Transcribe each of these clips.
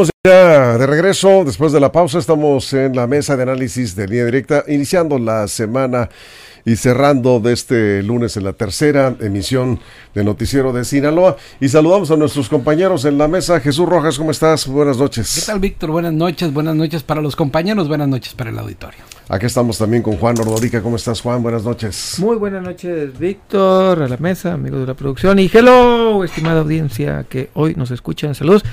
Estamos ya de regreso después de la pausa. Estamos en la mesa de análisis de línea directa, iniciando la semana y cerrando de este lunes en la tercera emisión de Noticiero de Sinaloa. Y saludamos a nuestros compañeros en la mesa. Jesús Rojas, ¿cómo estás? Buenas noches. ¿Qué tal, Víctor? Buenas noches, buenas noches para los compañeros, buenas noches para el auditorio. Aquí estamos también con Juan Ordorica. ¿Cómo estás, Juan? Buenas noches. Muy buenas noches, Víctor, a la mesa, amigos de la producción. Y hello, estimada audiencia que hoy nos escuchan. Saludos.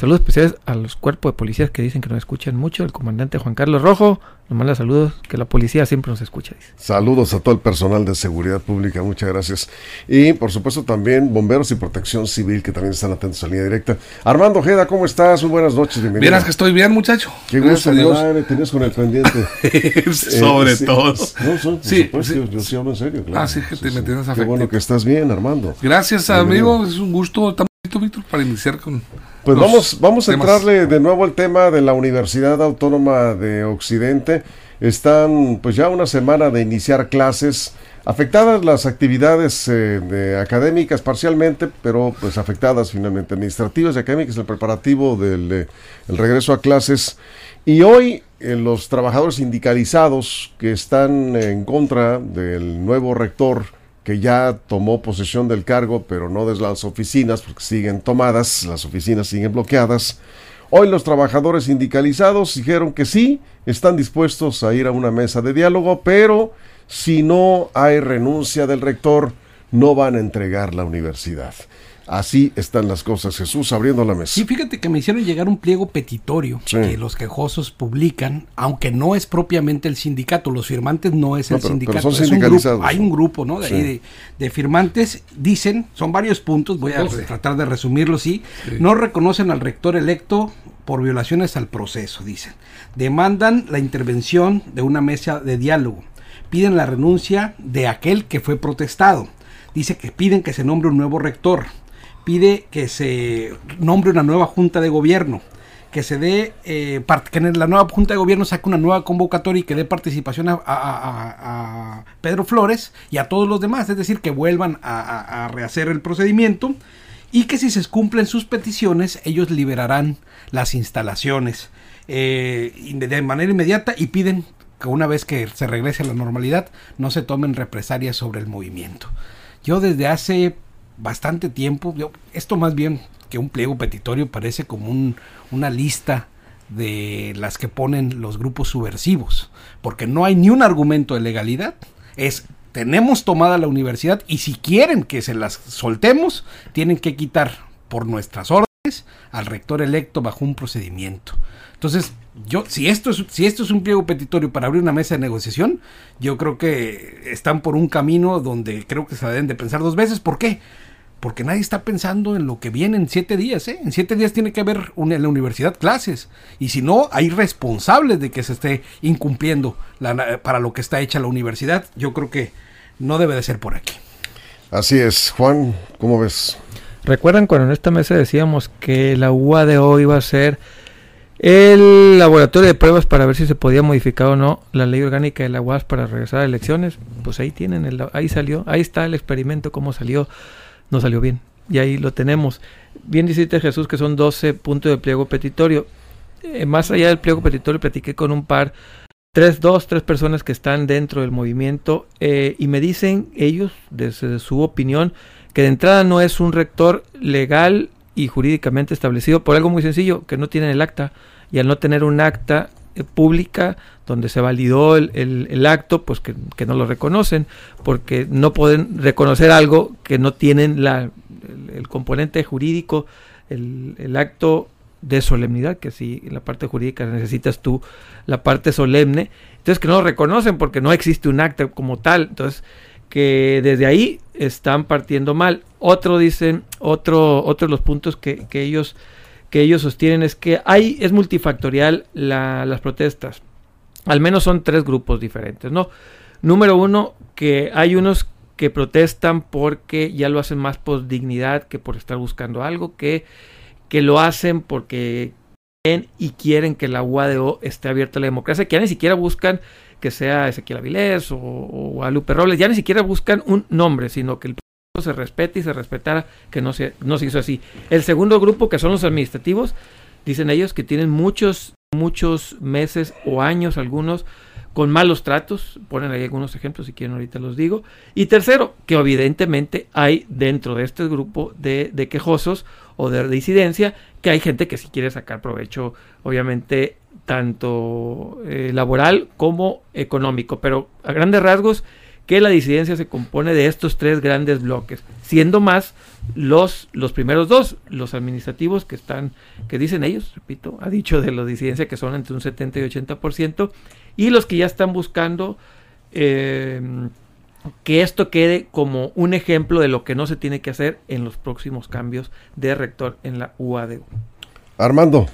Saludos especiales a los cuerpos de policías que dicen que nos escuchan mucho. El comandante Juan Carlos Rojo nos manda saludos, que la policía siempre nos escucha. Dice. Saludos a todo el personal de seguridad pública, muchas gracias. Y por supuesto también bomberos y protección civil que también están atentos a línea directa. Armando Ojeda, ¿cómo estás? Muy buenas noches, bienvenido. Vieras que estoy bien, muchacho. Qué gusto, me tenías con el pendiente. Sobre Eh, sí, todo. No, son, por Sí, supuesto, sí. yo sí hablo en serio, claro. Ah, sí, que te me tienes Qué afectado. bueno que estás bien, Armando. Gracias, Bienvenido. amigo. Es un gusto también, Víctor, para iniciar con. Pues los vamos, vamos a entrarle de nuevo al tema de la Universidad Autónoma de Occidente. Están pues ya una semana de iniciar clases, afectadas las actividades eh, de académicas parcialmente, pero pues afectadas finalmente administrativas y académicas, el preparativo del eh, el regreso a clases. Y hoy eh, los trabajadores sindicalizados que están en contra del nuevo rector que ya tomó posesión del cargo, pero no desde las oficinas, porque siguen tomadas, las oficinas siguen bloqueadas. Hoy los trabajadores sindicalizados dijeron que sí, están dispuestos a ir a una mesa de diálogo, pero si no hay renuncia del rector, no van a entregar la universidad. Así están las cosas. Jesús abriendo la mesa. Sí, fíjate que me hicieron llegar un pliego petitorio Sí. que los quejosos publican, aunque no es propiamente el sindicato, los firmantes no es No, el pero- sindicato, pero son es un sindicalizados. grupo, hay un grupo, ¿no? De, Sí. ahí de, de firmantes, dicen, son varios puntos, voy a tratar de resumirlo, sí, no reconocen al rector electo por violaciones al proceso, dicen. Demandan la intervención de una mesa de diálogo, piden la renuncia de aquel que fue protestado, dice que piden que se nombre un nuevo rector, pide que se nombre una nueva junta de gobierno, que se dé, eh, que en la nueva junta de gobierno saque una nueva convocatoria y que dé participación a, Pedro Flores y a todos los demás, es decir, que vuelvan a, rehacer el procedimiento y que si se cumplen sus peticiones, ellos liberarán las instalaciones eh, de manera inmediata y piden que una vez que se regrese a la normalidad no se tomen represalias sobre el movimiento. Yo desde hace bastante tiempo, yo- esto más bien que un pliego petitorio parece como un- una lista de las que ponen los grupos subversivos, porque no hay ni un argumento de legalidad, es tenemos tomada la universidad y si quieren que se las soltemos, tienen que quitar por nuestras órdenes al rector electo bajo un procedimiento. Entonces, yo, si esto es, si esto es un pliego petitorio para abrir una mesa de negociación, yo creo que están por un camino donde creo que se deben de pensar dos veces. ¿Por qué? Porque nadie está pensando en lo que viene en siete días, ¿eh? En siete días tiene que haber una, en la universidad clases. Y si no, hay responsables de que se esté incumpliendo la- para lo que está hecha la universidad. Yo creo que no debe de ser por aquí. Así es. Juan, ¿cómo ves? ¿Recuerdan cuando en esta mesa decíamos que la UADO iba a ser el laboratorio de pruebas para ver si se podía modificar o no la ley orgánica de la UAS para regresar a elecciones? Pues ahí tienen, el, ahí salió, ahí está el experimento, cómo salió, no salió bien. Y ahí lo tenemos. Bien dijiste Jesús que son 12 puntos de pliego petitorio. Eh, más allá del pliego petitorio platiqué con un par, tres, dos, tres personas que están dentro del movimiento eh, y me dicen ellos, desde su opinión, que de entrada no es un rector legal y jurídicamente establecido por algo muy sencillo, que no tienen el acta. Y al no tener un acta eh, pública donde se validó el, acto, pues que, no lo reconocen, porque no pueden reconocer algo que no tienen la, el, el componente jurídico, el acto de solemnidad, que si en la parte jurídica necesitas tú la parte solemne, entonces que no lo reconocen porque no existe un acta como tal, entonces que desde ahí están partiendo mal. Otro dicen, otro, otro de los puntos que, que ellos que ellos sostienen es que hay, es multifactorial la, las protestas. Al menos son tres grupos diferentes, ¿no? Número uno, que hay unos que protestan porque ya lo hacen más por dignidad que por estar buscando algo, que, que lo hacen porque quieren y quieren que la UADO esté abierta a la democracia, que ya ni siquiera buscan que sea Ezequiel Avilés o, o a Lupe Robles, ya ni siquiera buscan un nombre, sino que el se respete y se respetara que no se, no se hizo así. El segundo grupo, que son los administrativos, dicen ellos que tienen muchos, muchos meses o años algunos con malos tratos, ponen ahí algunos ejemplos si quieren ahorita los digo. Y tercero, que evidentemente hay dentro de este grupo de, de quejosos o de disidencia, que hay gente que sí quiere sacar provecho, obviamente, tanto eh, laboral como económico, pero a grandes rasgos que la disidencia se compone de estos tres grandes bloques, siendo más los, los primeros dos, los administrativos que están, que dicen ellos, repito, ha dicho de la disidencia que son entre un 70 y 80%, y los que ya están buscando eh, que esto quede como un ejemplo de lo que no se tiene que hacer en los próximos cambios de rector en la UADU. Armando.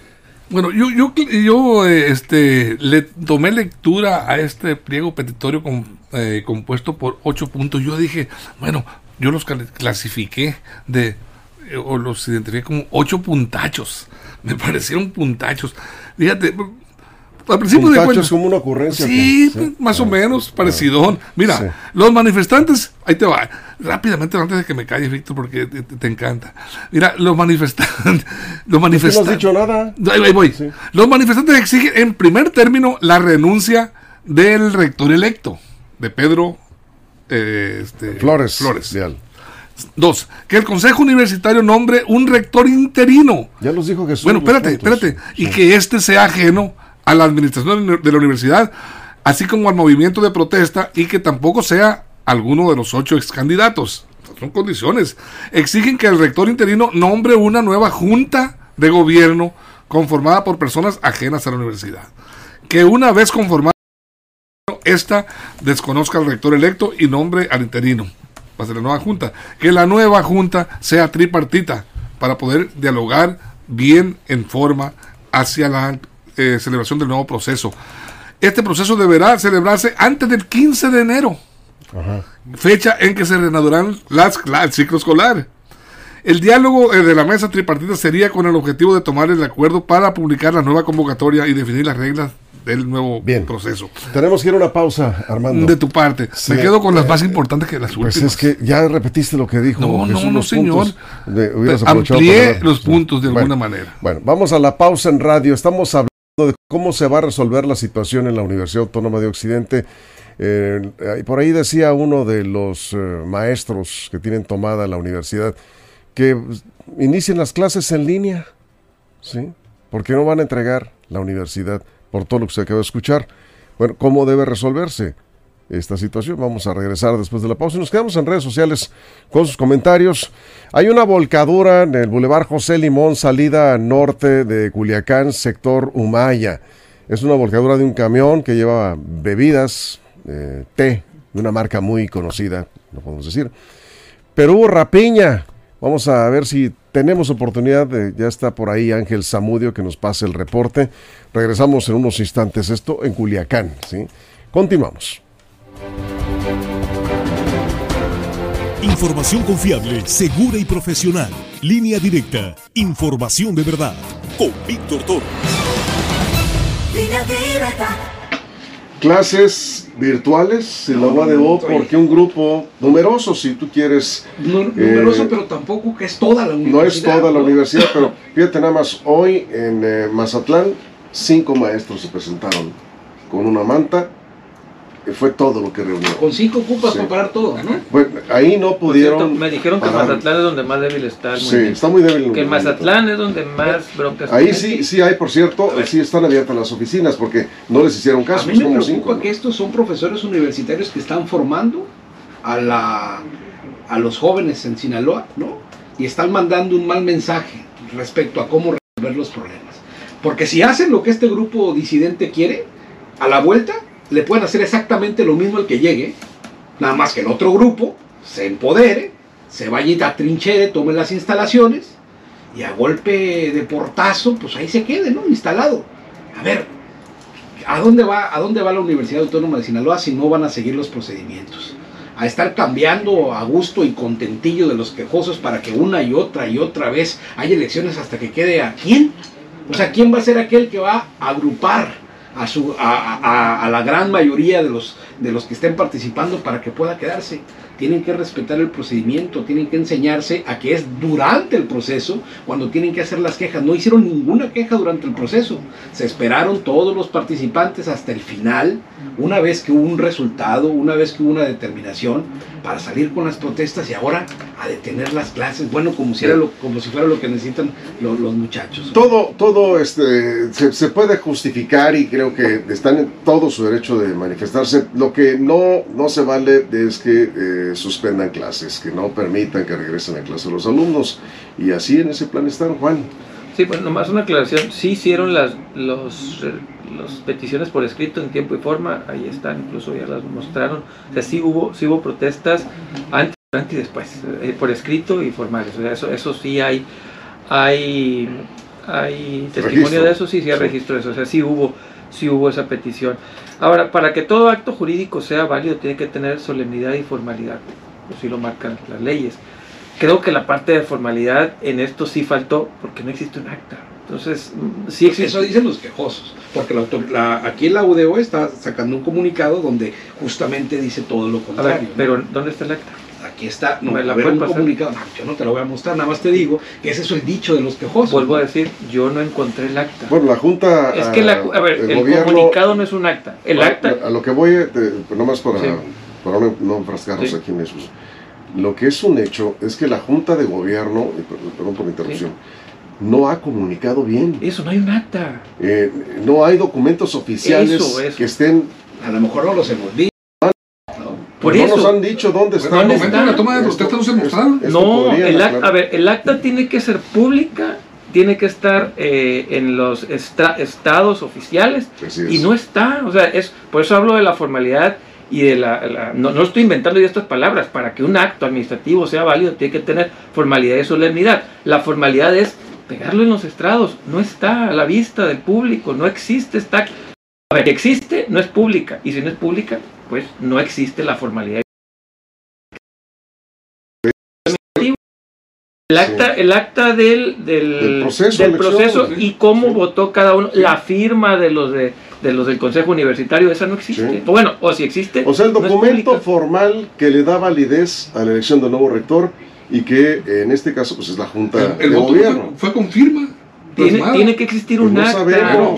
Bueno, yo, yo, yo este, le tomé lectura a este pliego petitorio con, eh, compuesto por ocho puntos. Yo dije, bueno, yo los clasifiqué de, eh, o los identifiqué como ocho puntachos. Me parecieron puntachos. Fíjate, al principio de es como una ocurrencia. Sí, más o menos, parecido. Mira, los manifestantes, ahí te va, rápidamente antes de que me calles, Víctor, porque te, encanta. Mira, los manifestantes, los manifestantes. No has dicho nada. Ahí, voy. Los manifestantes exigen, en primer término, la renuncia del rector electo, de Pedro eh, este, Flores. Flores. Dos, que el Consejo Universitario nombre un rector interino. Ya los dijo Jesús. Bueno, espérate, espérate. Y que este sea ajeno a la administración de la universidad, así como al movimiento de protesta y que tampoco sea alguno de los ocho ex candidatos. Son condiciones. Exigen que el rector interino nombre una nueva junta de gobierno conformada por personas ajenas a la universidad. Que una vez conformada, esta desconozca al rector electo y nombre al interino. Va a ser la nueva junta. Que la nueva junta sea tripartita para poder dialogar bien en forma hacia la eh, celebración del nuevo proceso. Este proceso deberá celebrarse antes del 15 de enero, fecha en que se reanudarán las, el ciclo escolar. El diálogo eh, de la mesa tripartita sería con el objetivo de tomar el acuerdo para publicar la nueva convocatoria y definir las reglas del nuevo proceso. Tenemos que ir a una pausa, Armando. De tu parte. Me quedo con las más importantes que las pues últimas. es que ya repetiste lo que dijo. No, no, no, señor. Amplié los puntos de alguna manera. Bueno, vamos a la pausa en radio. Estamos hablando de cómo se va a resolver la situación en la Universidad Autónoma de Occidente. Eh, por ahí decía uno de los eh, maestros que tienen tomada la universidad que inicien las clases en línea, ¿sí? Porque no van a entregar la universidad por todo lo que se acaba de escuchar. Bueno, ¿cómo debe resolverse? Esta situación. Vamos a regresar después de la pausa y nos quedamos en redes sociales con sus comentarios. Hay una volcadura en el Boulevard José Limón, salida norte de Culiacán, sector Humaya. Es una volcadura de un camión que lleva bebidas, eh, té, de una marca muy conocida, no podemos decir. Hubo rapiña. Vamos a ver si tenemos oportunidad. Ya está por ahí Ángel Zamudio que nos pase el reporte. Regresamos en unos instantes. Esto en Culiacán. ¿sí? Continuamos. Información confiable, segura y profesional. Línea directa. Información de verdad. Con Víctor Toro. Clases virtuales en la UADO porque un grupo numeroso, si tú quieres. numeroso, eh, pero tampoco que es toda la universidad. No es toda la universidad, pero fíjate nada más, hoy en eh, Mazatlán, cinco maestros se presentaron con una manta fue todo lo que reunió. Con cinco ocupas para parar todo, ¿no? Bueno, ahí no pudieron. me dijeron que Mazatlán es donde más débil está. sí, está muy débil. Que Mazatlán es donde más broncas Ahí sí, sí hay, por cierto, sí están abiertas las oficinas porque no les hicieron caso. A mí me preocupa que estos son profesores universitarios que están formando a, la, a los jóvenes en Sinaloa, ¿no? Y están mandando un mal mensaje respecto a cómo resolver los problemas. Porque si hacen lo que este grupo disidente quiere, a la vuelta le pueden hacer exactamente lo mismo al que llegue Nada más que el otro grupo se empodere, se vaya y atrinchera, tome las instalaciones y a golpe de portazo, pues ahí se quede, ¿no? Instalado. A ver, ¿a dónde va, a dónde va la Universidad Autónoma de Sinaloa si no van a seguir los procedimientos? a estar cambiando a gusto y contentillo de los quejosos para que una y otra y otra vez haya elecciones hasta que quede a quién. O sea, ¿quién va a ser aquel que va a agrupar a, su, a, a la gran mayoría de los, de los que estén participando para que pueda quedarse? Tienen que respetar el procedimiento, tienen que enseñarse a que es durante el proceso cuando tienen que hacer las quejas. No hicieron ninguna queja durante el proceso. Se esperaron todos los participantes hasta el final, una vez que hubo un resultado, una vez que hubo una determinación, para salir con las protestas y ahora a detener las clases. Bueno, como si, era lo, como si fuera lo que necesitan los, muchachos. Todo, todo este, se, puede justificar y creo que están en todo su derecho de manifestarse. Lo que no, no se vale es que... Eh, suspendan clases, que no permitan que regresen a clase los alumnos. Y así en ese plan están, Juan. Sí, pues nomás una aclaración. Sí hicieron las los, los peticiones por escrito en tiempo y forma, ahí están, incluso ya las mostraron. O sea, sí hubo, sí hubo protestas antes, antes y después, eh, por escrito y formales. O sea, eso, eso sí hay, hay, hay testimonio de eso, sí, sí hay registro de eso. O sea, sí hubo, sí hubo esa petición. Ahora, para que todo acto jurídico sea válido, tiene que tener solemnidad y formalidad, así lo marcan las leyes. Creo que la parte de formalidad en esto sí faltó porque no existe un acta. Entonces, mm, sí existe. Eso dicen los quejosos, porque la, aquí la UDO está sacando un comunicado donde justamente dice todo lo contrario. pero ¿dónde está el acta? Aquí está, no, a ver un comunicado, yo no te lo voy a mostrar, nada más te digo que ese es el dicho de los quejosos. Vuelvo a decir, yo no encontré el acta. Bueno, la Junta... Es que, la, a ver, el, comunicado no es un acta. El acta... A lo que voy, eh, pues, nomás para, para no, no enfrascarnos aquí en eso. Lo que es un hecho es que la Junta de Gobierno, perdón por la interrupción, no ha comunicado bien. Eso, no hay un acta. Eh, no hay documentos oficiales que estén... A lo mejor no los hemos visto no nos han dicho dónde está. ¿Dónde está? la toma de no el acta, a ver, el acta tiene que ser pública, tiene que estar eh, en los estados oficiales y no está. O sea, es por eso hablo de la formalidad y de la, no, no, estoy inventando yo estas palabras, para que un acto administrativo sea válido tiene que tener formalidad y solemnidad. La formalidad es pegarlo en los estrados, no está a la vista del público, no existe, está... A ver, existe, no es pública, y si no es pública, pues no existe la formalidad. El acta, el acta del, del, proceso, y cómo votó cada uno, la firma de los de, los del Consejo Universitario, esa no existe. bueno, o si existe. O sea, el documento formal que le da validez a la elección del nuevo rector y que en este caso pues es la Junta el, de Gobierno. Fue, con firma. Tiene, que existir pues un acta.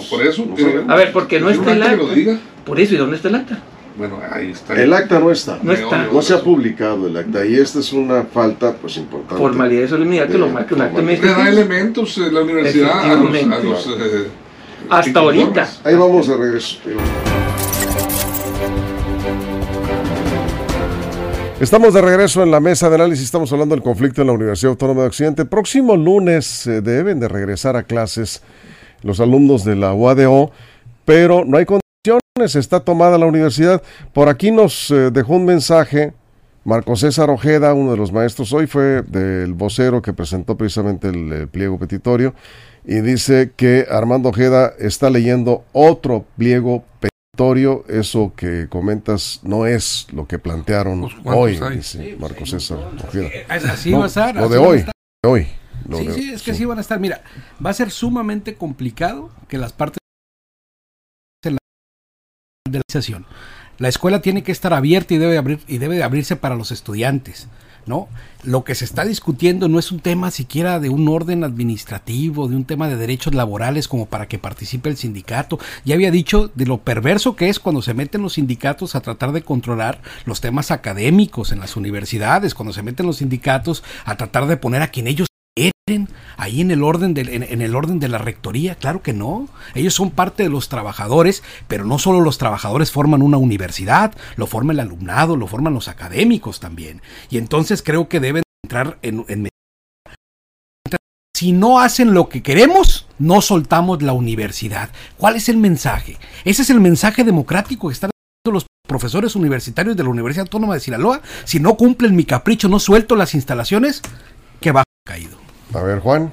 por eso. a ver, porque no está el acta. Por eso, ¿y dónde está el acta? Bueno, ahí está. El acta no está. No está. No se ha publicado el acta y esta es una falta pues importante. Formalidad y solemnidad que lo marque un acta. Le da elementos en la universidad a los... Eh, Hasta ahorita. Ahí vamos de regreso. Estamos de regreso en la mesa de análisis, estamos hablando del conflicto en la Universidad Autónoma de Occidente. Próximo lunes eh, deben de regresar a clases los alumnos de la UADO, pero no hay está tomada la universidad. Por aquí nos eh, dejó un mensaje Marco César Ojeda, uno de los maestros hoy, fue del vocero que presentó precisamente el, pliego petitorio y dice que Armando Ojeda está leyendo otro pliego petitorio. Eso que comentas no es lo que plantearon pues, hoy, dice Marco César Ojeda. Así va a estar. Lo de hoy. hoy sí, sí, es que sí van a estar. Mira, va a ser sumamente complicado que las partes la escuela tiene que estar abierta y debe, abrir, y debe de abrirse para los estudiantes. ¿no? Lo que se está discutiendo no es un tema siquiera de un orden administrativo, de un tema de derechos laborales como para que participe el sindicato. Ya había dicho de lo perverso que es cuando se meten los sindicatos a tratar de controlar los temas académicos en las universidades, cuando se meten los sindicatos a tratar de poner a quien ellos ahí en el orden de, en, el orden de la rectoría, claro que no. Ellos son parte de los trabajadores, pero no solo los trabajadores forman una universidad, lo forma el alumnado, lo forman los académicos también. Y entonces creo que deben entrar en, en si no hacen lo que queremos, no soltamos la universidad. ¿Cuál es el mensaje? Ese es el mensaje democrático que está los profesores universitarios de la Universidad Autónoma de Sinaloa, si no cumplen mi capricho, no suelto las instalaciones. A ver, Juan.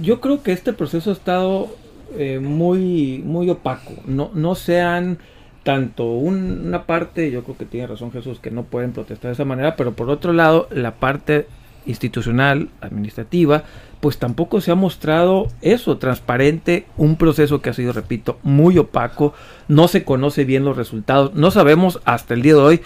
Yo creo que este proceso ha estado eh, muy, muy opaco. No, no sean tanto una parte, yo creo que tiene razón Jesús, que no pueden protestar de esa manera, pero por otro lado, la parte institucional, administrativa, pues tampoco se ha mostrado eso, transparente, un proceso que ha sido, repito, muy opaco, no se conoce bien los resultados, no sabemos hasta el día de hoy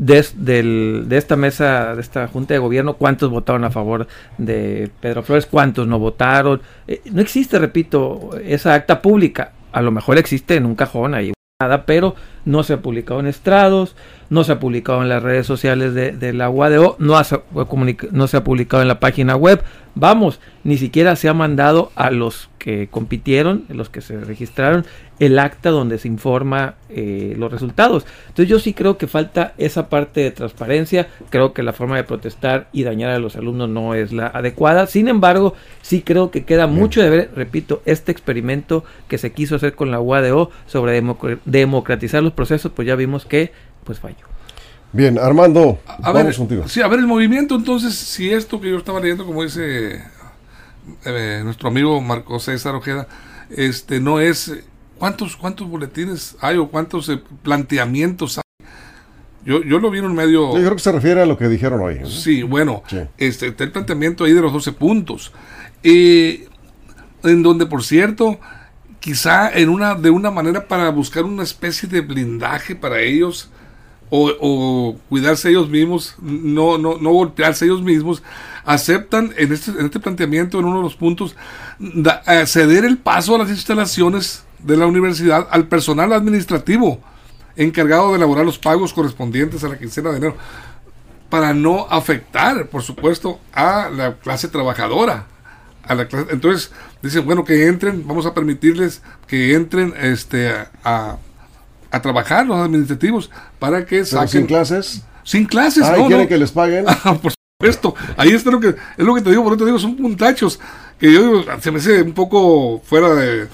de, de esta mesa, de esta Junta de Gobierno, cuántos votaron a favor de Pedro Flores, cuántos no votaron, eh, no existe, repito, esa acta pública, a lo mejor existe en un cajón ahí nada, pero no se ha publicado en estrados, no se ha publicado en las redes sociales de, la UADO, no, no se ha publicado en la página web. Vamos, ni siquiera se ha mandado a los que compitieron, los que se registraron, el acta donde se informa eh, los resultados. Entonces yo sí creo que falta esa parte de transparencia, creo que la forma de protestar y dañar a los alumnos no es la adecuada. Sin embargo, sí creo que queda mucho de ver, repito, este experimento que se quiso hacer con la UADO sobre democratizar los procesos, pues ya vimos que pues falló. Bien, Armando, a, vamos contigo. Sí, a ver el movimiento, entonces, si esto que yo estaba leyendo, como dice eh, nuestro amigo Marco César Ojeda, este no es cuántos cuántos boletines hay o cuántos eh, planteamientos hay. Yo, yo lo vi en un medio. Yo creo que se refiere a lo que dijeron hoy. Sí, bueno, este el planteamiento ahí de los 12 puntos. Eh, en donde, por cierto, quizá en una de una manera para buscar una especie de blindaje para ellos o, cuidarse ellos mismos, no, no, no golpearse ellos mismos, aceptan en este, en este planteamiento, en uno de los puntos, ceder el paso a las instalaciones de la universidad al personal administrativo encargado de elaborar los pagos correspondientes a la quincena de enero, para no afectar, por supuesto, a la clase trabajadora. A la clase, entonces, dicen, bueno, que entren, vamos a permitirles que entren este, a a trabajar los administrativos para que saquen. sin clases? Sin clases, ah, quieren que les paguen? Ah, por supuesto. Ahí está lo que, es lo que te digo, por eso te digo, son puntachos que yo digo, se me hace un poco fuera de,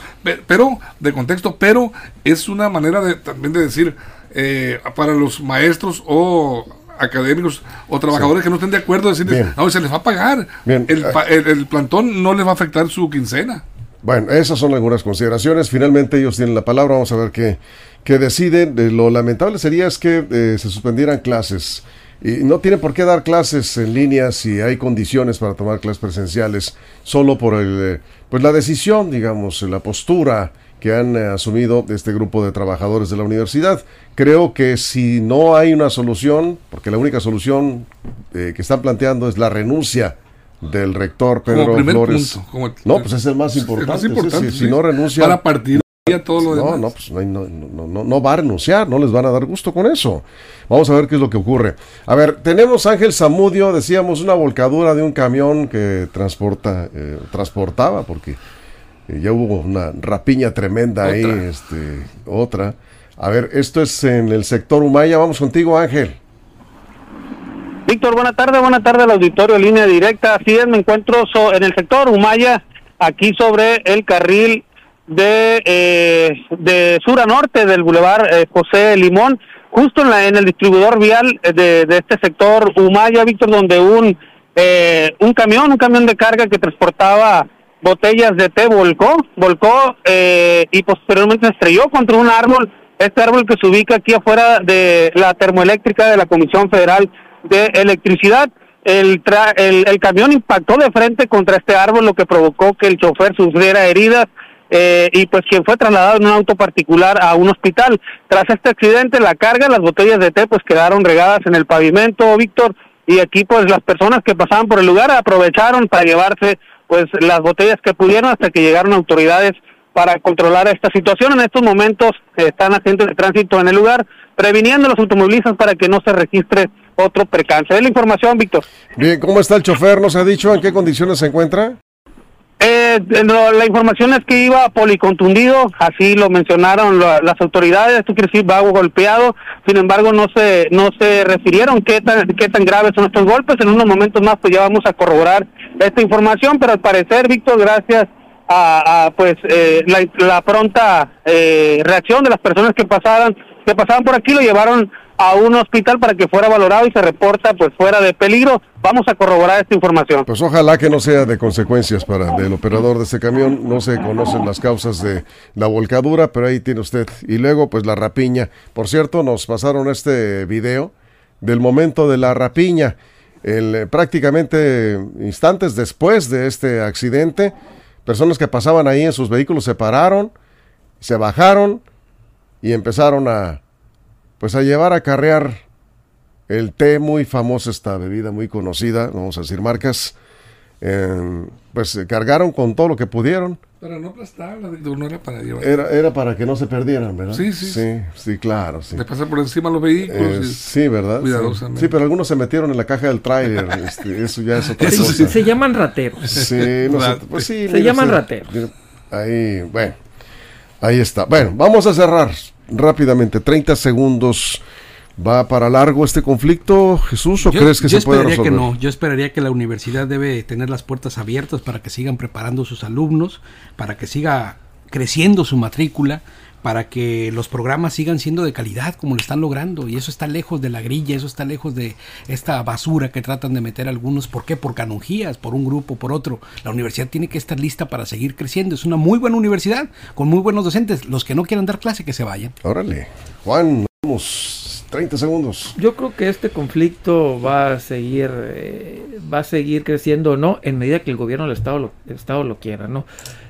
pero, de contexto, pero es una manera de también de decir, eh, para los maestros o académicos o trabajadores que no estén de acuerdo, decirles, no, se les va a pagar. El, el plantón no les va a afectar su quincena. Bueno, esas son algunas consideraciones. Finalmente ellos tienen la palabra. Vamos a ver qué, qué deciden. Eh, lo lamentable sería es que eh, se suspendieran clases. Y no tienen por qué dar clases en línea si hay condiciones para tomar clases presenciales, solo por el, eh, pues la decisión, digamos, la postura que han asumido este grupo de trabajadores de la universidad. Creo que si no hay una solución, porque la única solución que están planteando es la renuncia del rector Pedro Flores. no, pues es el más importante. si, no renuncia. Para partir todo lo no, No, pues no, no, no, va a renunciar, no les van a dar gusto con eso. Vamos a ver qué es lo que ocurre. A ver, tenemos Ángel Zamudio, decíamos, una volcadura de un camión que transporta, eh, transportaba, porque eh, ya hubo una rapiña tremenda ahí, este, otra. A ver, esto es en el sector Humaya. Vamos contigo, Ángel. Víctor, buena tarde, buena tarde al auditorio, línea directa. Así es, me encuentro en el sector Humaya, aquí sobre el carril de, eh, de sur a norte del bulevar eh, José Limón, justo en, la, en el distribuidor vial de, de este sector Humaya, Víctor, donde un, eh, un camión, un camión de carga que transportaba botellas de té volcó, volcó eh, y posteriormente estrelló contra un árbol, este árbol que se ubica aquí afuera de la termoeléctrica de la Comisión Federal de electricidad. El, el, camión impactó de frente contra este árbol, lo que provocó que el chofer sufriera heridas. Eh, y pues quien fue trasladado en un auto particular a un hospital. Tras este accidente, la carga, las botellas de té pues quedaron regadas en el pavimento, Víctor, y aquí pues las personas que pasaban por el lugar aprovecharon para llevarse pues las botellas que pudieron hasta que llegaron autoridades para controlar esta situación. En estos momentos están agentes de tránsito en el lugar, previniendo a los automovilistas para que no se registre otro percance. Es la información, Víctor. Bien, ¿cómo está el chofer? ¿Nos ha dicho en qué condiciones se encuentra? Eh, la información es que iba policontundido, así lo mencionaron las autoridades, esto quiere decir va golpeado, sin embargo no se no se refirieron qué tan qué tan graves son estos golpes, en unos momentos más pues ya vamos a corroborar esta información, pero al parecer Víctor, gracias a, pues eh, la, pronta eh, reacción de las personas que pasaron que pasaban por aquí lo llevaron a un hospital para que fuera valorado y se reporta pues fuera de peligro. Vamos a corroborar esta información. Pues ojalá que no sea de consecuencias para el operador de este camión. No se conocen las causas de la volcadura, pero ahí tiene usted. Y luego pues la rapiña. Por cierto, nos pasaron este video del momento de la rapiña. El, eh, prácticamente instantes después de este accidente, personas que pasaban ahí en sus vehículos se pararon, se bajaron y empezaron a pues a llevar a carrear el té muy famoso, esta bebida muy conocida, vamos a decir marcas, pues cargaron con todo lo que pudieron. Para no aplastarla, no era para llevar. Era, era para que no se perdieran, ¿verdad? Sí, sí. Sí, sí, claro. Sí. Le pasan por encima los vehículos. Eh, sí, ¿verdad? Cuidadosamente. Sí, pero algunos se metieron en la caja del tráiler. este, eso ya es otra Eso cosa. sí, se llaman rateros. Sí, no sé, pues sí, Se llaman rateros. Ahí, bueno, ahí está. Bueno, vamos a cerrar rápidamente. 30 segundos. ¿Va para largo este conflicto, Jesús, o Yo- crees que se puede esperaría resolver? que no. Yo esperaría que la universidad debe tener las puertas abiertas para que sigan preparando sus alumnos, para que siga creciendo su matrícula, para que los programas sigan siendo de calidad como lo están logrando. Y eso está lejos de la grilla, eso está lejos de esta basura que tratan de meter algunos. ¿Por qué? Por canonjías, por un grupo, por otro. La universidad tiene que estar lista para seguir creciendo. Es una muy buena universidad, con muy buenos docentes. Los que no quieran dar clase, que se vayan. Órale. Juan, vamos. 30 segundos. Yo creo que este conflicto va a seguir, eh, va a seguir creciendo o no en medida que el gobierno del estado lo, el estado lo quiera, ¿no?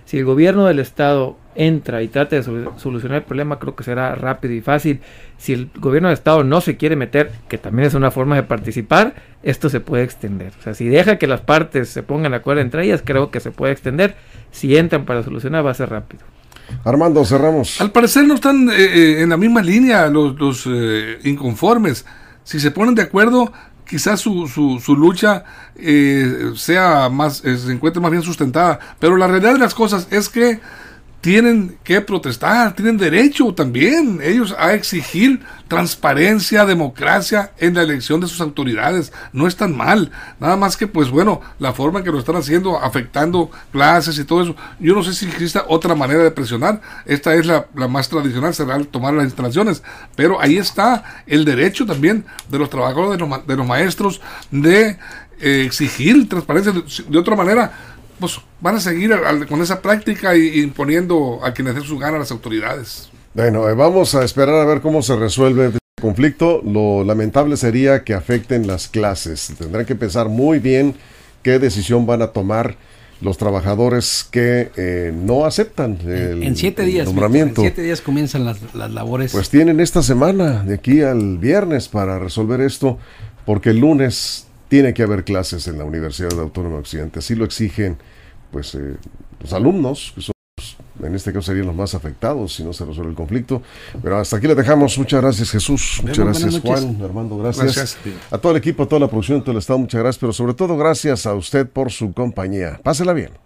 Si el gobierno del estado entra y trata de solu- solucionar el problema, creo que será rápido y fácil. Si el gobierno del estado no se quiere meter, que también es una forma de participar, esto se puede extender. O sea, si deja que las partes se pongan de acuerdo entre ellas, creo que se puede extender. Si entran para solucionar, va a ser rápido. Armando, cerramos. Al parecer no están eh, eh, en la misma línea los, los, eh, inconformes. Si se ponen de acuerdo, quizás su, su, su lucha eh, sea más, eh, se encuentre más bien sustentada. Pero la realidad de las cosas es que tienen que protestar, tienen derecho también ellos a exigir transparencia, democracia en la elección de sus autoridades. No es tan mal. Nada más que, pues bueno, la forma en que lo están haciendo, afectando clases y todo eso. Yo no sé si exista otra manera de presionar. Esta es la, la más tradicional, será tomar las instalaciones. Pero ahí está el derecho también de los trabajadores, de los, ma- de los maestros, de eh, exigir transparencia. De otra manera, pues van a seguir al- al- con esa práctica y, imponiendo a quienes den su gana a las autoridades. Bueno, eh, vamos a esperar a ver cómo se resuelve este conflicto. Lo lamentable sería que afecten las clases. Tendrán que pensar muy bien qué decisión van a tomar los trabajadores que eh, no aceptan el, en siete el días, nombramiento. en siete días comienzan las, las labores. Pues tienen esta semana, de aquí al viernes, para resolver esto, porque el lunes tiene que haber clases en la Universidad Autónoma de Occidente. Así lo exigen pues eh, los alumnos, que son en este caso serían los más afectados si no se resuelve el conflicto. Pero hasta aquí le dejamos. Muchas gracias Jesús, muchas gracias. Juan, Armando, gracias. Gracias. A todo el equipo, a toda la producción, a todo el Estado, muchas gracias. Pero sobre todo gracias a usted por su compañía. Pásela bien.